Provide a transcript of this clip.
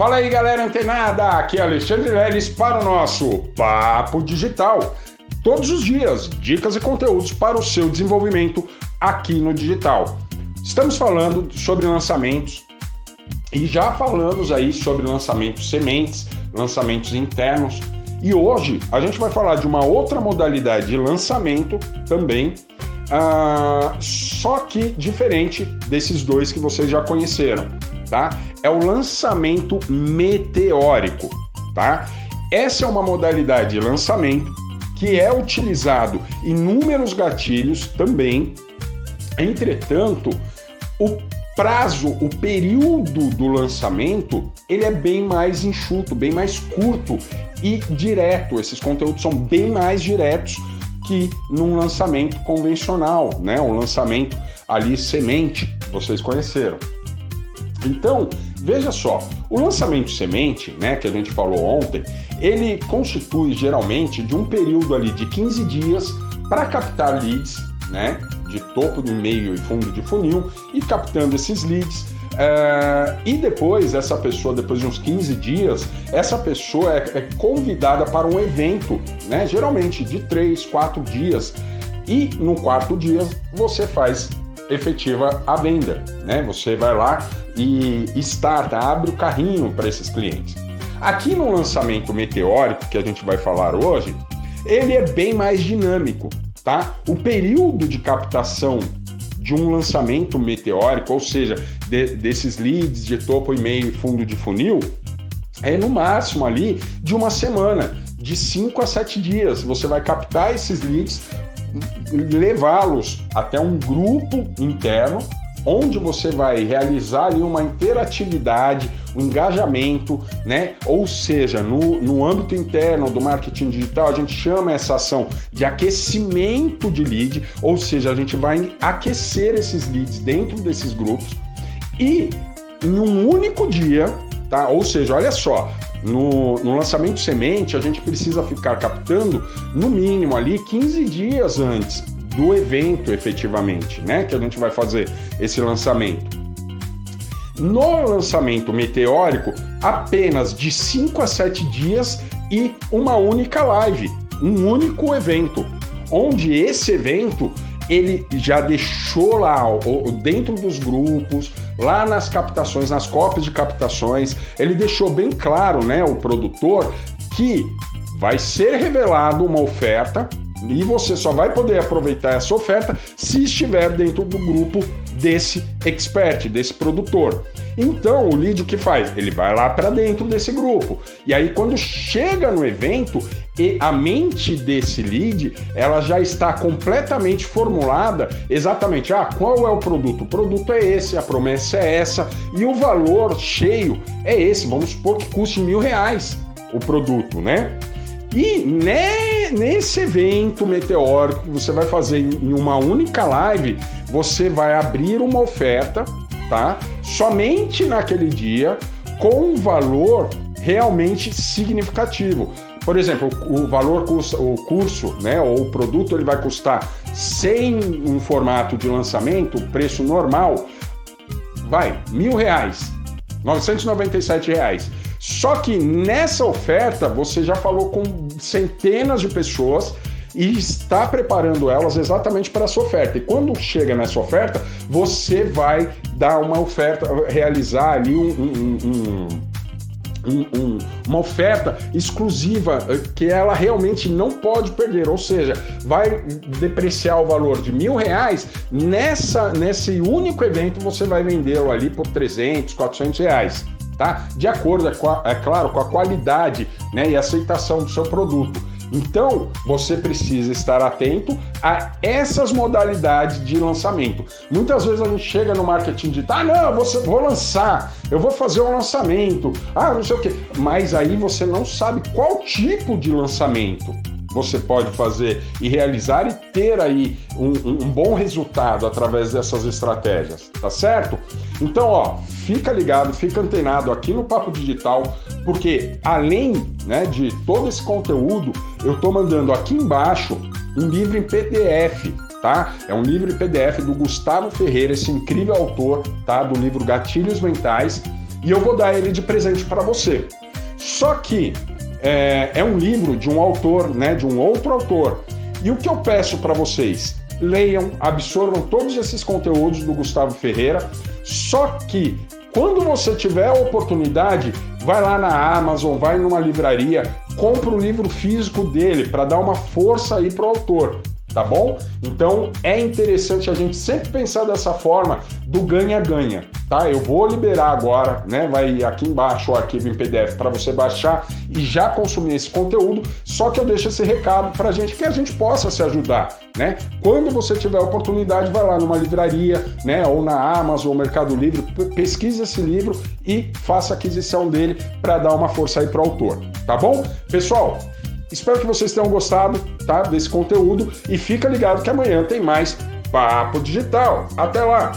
Fala aí, galera antenada! Aqui é Alexandre Leles para o nosso Papo Digital. Todos os dias, dicas e conteúdos para o seu desenvolvimento aqui no digital. Estamos falando sobre lançamentos e já falamos aí sobre lançamentos sementes, lançamentos internos. E hoje a gente vai falar de uma outra modalidade de lançamento também, uh, só que diferente desses dois que vocês já conheceram tá? É o lançamento meteórico, tá? Essa é uma modalidade de lançamento que é utilizado inúmeros gatilhos também. Entretanto, o prazo, o período do lançamento, ele é bem mais enxuto, bem mais curto e direto. Esses conteúdos são bem mais diretos que num lançamento convencional, né? Um lançamento ali semente, vocês conheceram. Então, veja só, o lançamento semente, né, que a gente falou ontem, ele constitui geralmente de um período ali de 15 dias para captar leads, né, de topo, de meio e fundo de funil e captando esses leads. Uh, e depois, essa pessoa, depois de uns 15 dias, essa pessoa é, é convidada para um evento, né? Geralmente de 3, 4 dias. E no quarto dia você faz efetiva a venda, né? Você vai lá e starta, abre o carrinho para esses clientes. Aqui no lançamento meteórico que a gente vai falar hoje, ele é bem mais dinâmico, tá? O período de captação de um lançamento meteórico, ou seja, de, desses leads de topo e meio e fundo de funil, é no máximo ali de uma semana, de 5 a 7 dias. Você vai captar esses leads, levá-los até um grupo interno onde você vai realizar ali uma interatividade, um engajamento, né? Ou seja, no, no âmbito interno do marketing digital, a gente chama essa ação de aquecimento de lead, ou seja, a gente vai aquecer esses leads dentro desses grupos e em um único dia, tá? Ou seja, olha só, no, no, lançamento semente, a gente precisa ficar captando no mínimo ali 15 dias antes do evento efetivamente, né? Que a gente vai fazer esse lançamento. No lançamento meteórico, apenas de 5 a 7 dias e uma única live, um único evento, onde esse evento ele já deixou lá dentro dos grupos, lá nas captações, nas cópias de captações, ele deixou bem claro, né, o produtor, que vai ser revelado uma oferta e você só vai poder aproveitar essa oferta se estiver dentro do grupo desse expert, desse produtor. Então, o lead o que faz? Ele vai lá para dentro desse grupo. E aí quando chega no evento, a mente desse lead, ela já está completamente formulada exatamente, ah, qual é o produto? O produto é esse, a promessa é essa e o valor cheio é esse. Vamos supor que custe mil reais o produto, né? E né, nesse evento meteórico que você vai fazer em uma única live, você vai abrir uma oferta, tá? Somente naquele dia, com um valor realmente significativo. Por exemplo, o valor o curso, né, ou o produto, ele vai custar sem um formato de lançamento, preço normal, vai mil reais, 997 reais. Só que nessa oferta você já falou com centenas de pessoas e está preparando elas exatamente para essa oferta. E quando chega nessa oferta, você vai dar uma oferta, realizar ali um, um, um, um, uma oferta exclusiva eh, que ela realmente não pode perder, ou seja, vai depreciar o valor de mil reais nessa nesse único evento você vai vendê-lo ali por 300, 400 reais tá? De acordo, é, é claro, com a qualidade né, e aceitação do seu produto. Então, você precisa estar atento a essas modalidades de lançamento. Muitas vezes a gente chega no marketing de, ah, não, eu vou lançar, eu vou fazer um lançamento, ah, não sei o quê. Mas aí você não sabe qual tipo de lançamento você pode fazer e realizar e ter aí um, um, bom resultado através dessas estratégias, tá certo? Então, ó, fica ligado, fica antenado aqui no Papo Digital, porque além né, de todo esse conteúdo, eu tô mandando aqui embaixo um livro em PDF, tá? É um livro em PDF do Gustavo Ferreira, esse incrível autor, tá? Do livro Gatilhos Mentais e eu vou dar ele de presente para você. Só que é, é, um livro de um autor, né, de um outro autor. E o que eu peço para vocês? Leiam, absorvam todos esses conteúdos do Gustavo Ferreira. Só que quando você tiver a oportunidade, vai lá na Amazon, vai numa livraria, compra o livro físico dele para dar uma força aí pro autor tá bom? Então é interessante a gente sempre pensar dessa forma do ganha-ganha, tá? Eu vou liberar agora, né? Vai aqui embaixo o arquivo em PDF para você baixar e já consumir esse conteúdo. Só que eu deixo esse recado para a gente que a gente possa se ajudar, né? Quando você tiver a oportunidade, vai lá numa livraria, né? Ou na Amazon, ou Mercado Livre, pesquise esse livro e faça aquisição dele para dar uma força aí para o autor, tá bom? Pessoal, Espero que vocês tenham gostado tá, desse conteúdo e fica ligado que amanhã tem mais Papo Digital. Até lá!